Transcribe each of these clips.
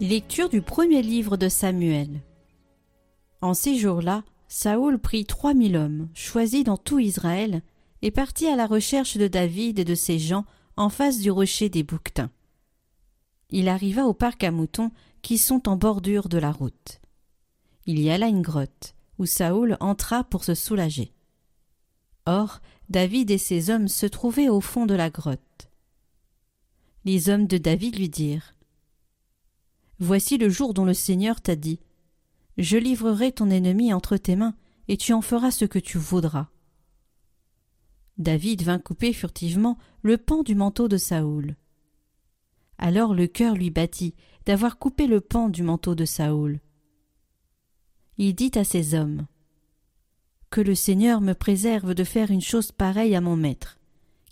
Lecture du premier livre de Samuel. En ces jours-là, Saoul prit trois mille hommes, choisis dans tout Israël, et partit à la recherche de David et de ses gens en face du rocher des Bouquetins. Il arriva au parc à moutons qui sont en bordure de la route. Il y alla une grotte, où Saoul entra pour se soulager. Or, David et ses hommes se trouvaient au fond de la grotte. Les hommes de David lui dirent Voici le jour dont le Seigneur t'a dit Je livrerai ton ennemi entre tes mains, et tu en feras ce que tu voudras. David vint couper furtivement le pan du manteau de Saoul. Alors le cœur lui battit d'avoir coupé le pan du manteau de Saoul. Il dit à ses hommes Que le Seigneur me préserve de faire une chose pareille à mon maître,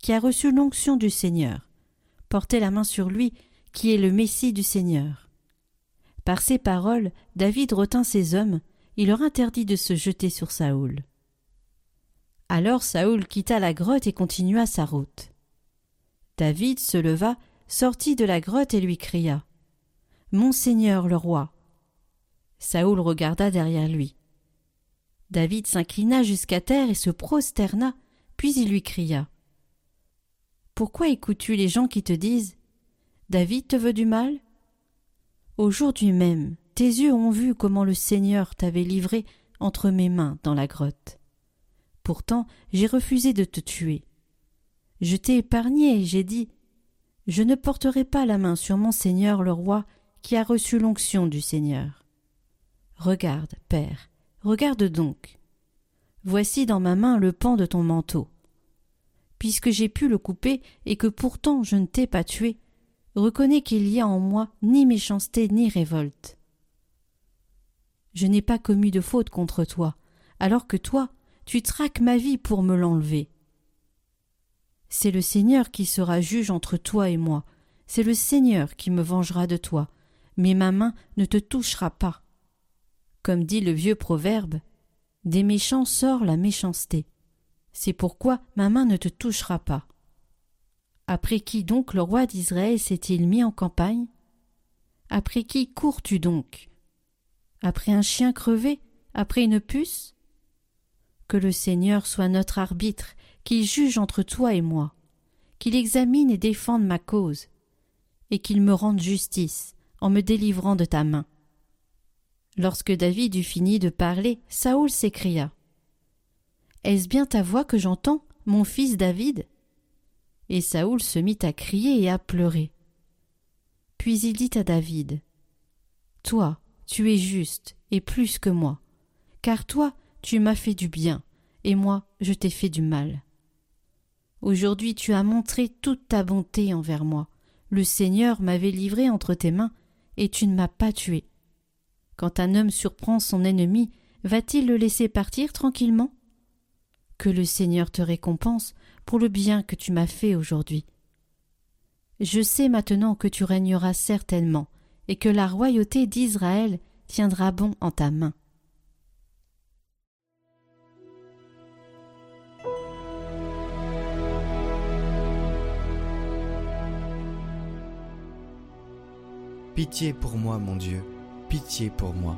qui a reçu l'onction du Seigneur. Portez la main sur lui, qui est le Messie du Seigneur. Par ces paroles, David retint ses hommes, il leur interdit de se jeter sur Saoul. Alors Saoul quitta la grotte et continua sa route. David se leva, sortit de la grotte et lui cria. Mon Seigneur le roi. Saoul regarda derrière lui. David s'inclina jusqu'à terre et se prosterna, puis il lui cria. Pourquoi écoutes-tu les gens qui te disent David te veut du mal? Aujourd'hui même, tes yeux ont vu comment le Seigneur t'avait livré entre mes mains dans la grotte. Pourtant, j'ai refusé de te tuer. Je t'ai épargné j'ai dit Je ne porterai pas la main sur mon Seigneur le roi qui a reçu l'onction du Seigneur. Regarde, Père, regarde donc. Voici dans ma main le pan de ton manteau. Puisque j'ai pu le couper et que pourtant je ne t'ai pas tué, reconnais qu'il y a en moi ni méchanceté ni révolte. Je n'ai pas commis de faute contre toi, alors que toi, tu traques ma vie pour me l'enlever. C'est le Seigneur qui sera juge entre toi et moi, c'est le Seigneur qui me vengera de toi, mais ma main ne te touchera pas. Comme dit le vieux proverbe, des méchants sort la méchanceté. C'est pourquoi ma main ne te touchera pas. Après qui donc le roi d'Israël s'est-il mis en campagne? Après qui cours-tu donc? Après un chien crevé? Après une puce? Que le Seigneur soit notre arbitre, qu'il juge entre toi et moi, qu'il examine et défende ma cause, et qu'il me rende justice en me délivrant de ta main. Lorsque David eut fini de parler, Saoul s'écria. Est-ce bien ta voix que j'entends, mon fils David? Et Saoul se mit à crier et à pleurer. Puis il dit à David Toi, tu es juste, et plus que moi, car toi, tu m'as fait du bien, et moi, je t'ai fait du mal. Aujourd'hui tu as montré toute ta bonté envers moi. Le Seigneur m'avait livré entre tes mains, et tu ne m'as pas tué. Quand un homme surprend son ennemi, va-t-il le laisser partir tranquillement? Que le Seigneur te récompense pour le bien que tu m'as fait aujourd'hui. Je sais maintenant que tu régneras certainement, et que la royauté d'Israël tiendra bon en ta main. Pitié pour moi, mon Dieu, pitié pour moi.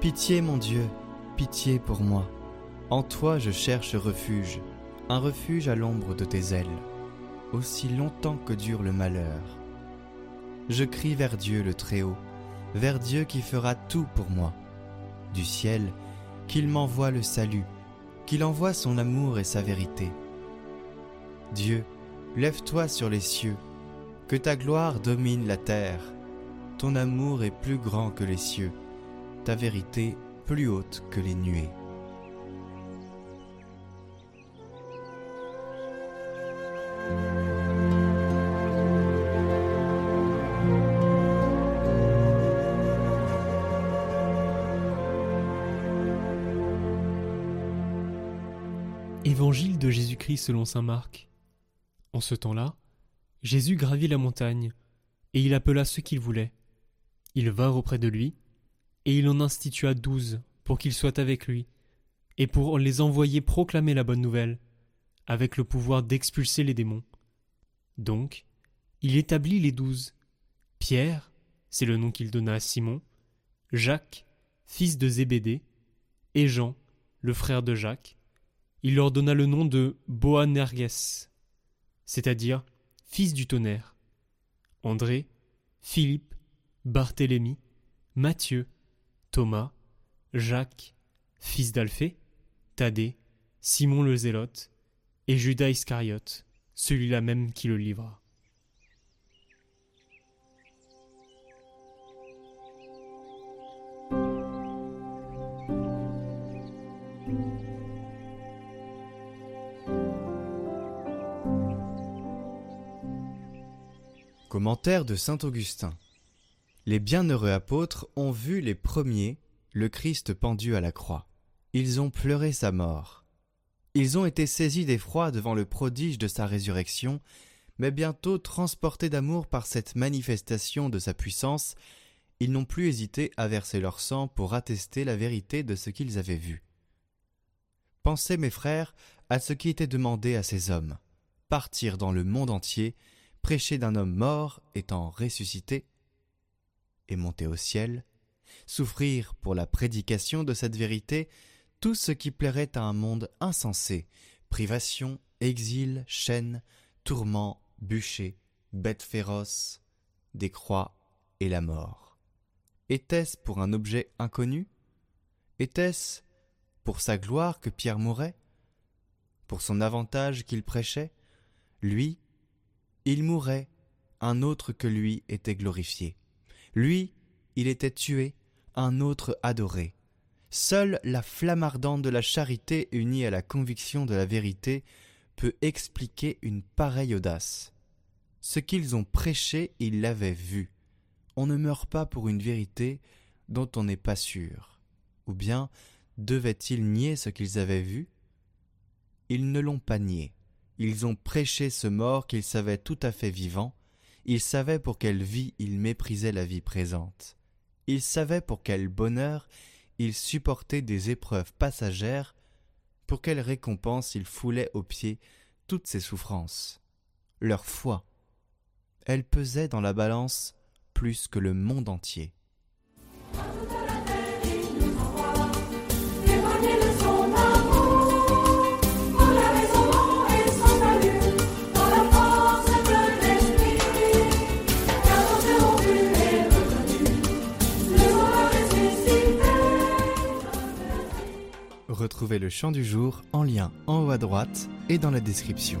Pitié, mon Dieu, pitié pour moi. En toi je cherche refuge un refuge à l'ombre de tes ailes, aussi longtemps que dure le malheur. Je crie vers Dieu le Très-Haut, vers Dieu qui fera tout pour moi. Du ciel, qu'il m'envoie le salut, qu'il envoie son amour et sa vérité. Dieu, lève-toi sur les cieux, que ta gloire domine la terre. Ton amour est plus grand que les cieux, ta vérité plus haute que les nuées. Évangile de Jésus-Christ selon saint Marc. En ce temps-là, Jésus gravit la montagne, et il appela ceux qu'il voulait. Ils vinrent auprès de lui, et il en institua douze pour qu'ils soient avec lui, et pour les envoyer proclamer la bonne nouvelle, avec le pouvoir d'expulser les démons. Donc, il établit les douze Pierre, c'est le nom qu'il donna à Simon, Jacques, fils de Zébédée, et Jean, le frère de Jacques. Il leur donna le nom de Boanerges, c'est-à-dire fils du tonnerre. André, Philippe, Barthélemy, Matthieu, Thomas, Jacques, fils d'Alphée, Thaddée, Simon le Zélote, et Judas Iscariote, celui-là même qui le livra. Commentaire de saint Augustin. Les bienheureux apôtres ont vu les premiers le Christ pendu à la croix. Ils ont pleuré sa mort. Ils ont été saisis d'effroi devant le prodige de sa résurrection, mais bientôt transportés d'amour par cette manifestation de sa puissance, ils n'ont plus hésité à verser leur sang pour attester la vérité de ce qu'ils avaient vu. Pensez, mes frères, à ce qui était demandé à ces hommes partir dans le monde entier prêcher d'un homme mort étant ressuscité et monter au ciel, souffrir pour la prédication de cette vérité tout ce qui plairait à un monde insensé, privation, exil, chaîne, tourments, bûchers, bêtes féroces, des croix et la mort. Était-ce pour un objet inconnu? Était-ce pour sa gloire que Pierre mourait? Pour son avantage qu'il prêchait? Lui il mourait, un autre que lui était glorifié. Lui, il était tué, un autre adoré. Seule la flamme ardente de la charité unie à la conviction de la vérité peut expliquer une pareille audace. Ce qu'ils ont prêché, ils l'avaient vu. On ne meurt pas pour une vérité dont on n'est pas sûr. Ou bien devaient-ils nier ce qu'ils avaient vu? Ils ne l'ont pas nié. Ils ont prêché ce mort qu'ils savaient tout à fait vivant, ils savaient pour quelle vie ils méprisaient la vie présente. Ils savaient pour quel bonheur ils supportaient des épreuves passagères, pour quelle récompense ils foulaient aux pieds toutes ces souffrances. Leur foi, elle pesait dans la balance plus que le monde entier. Retrouvez le chant du jour en lien en haut à droite et dans la description.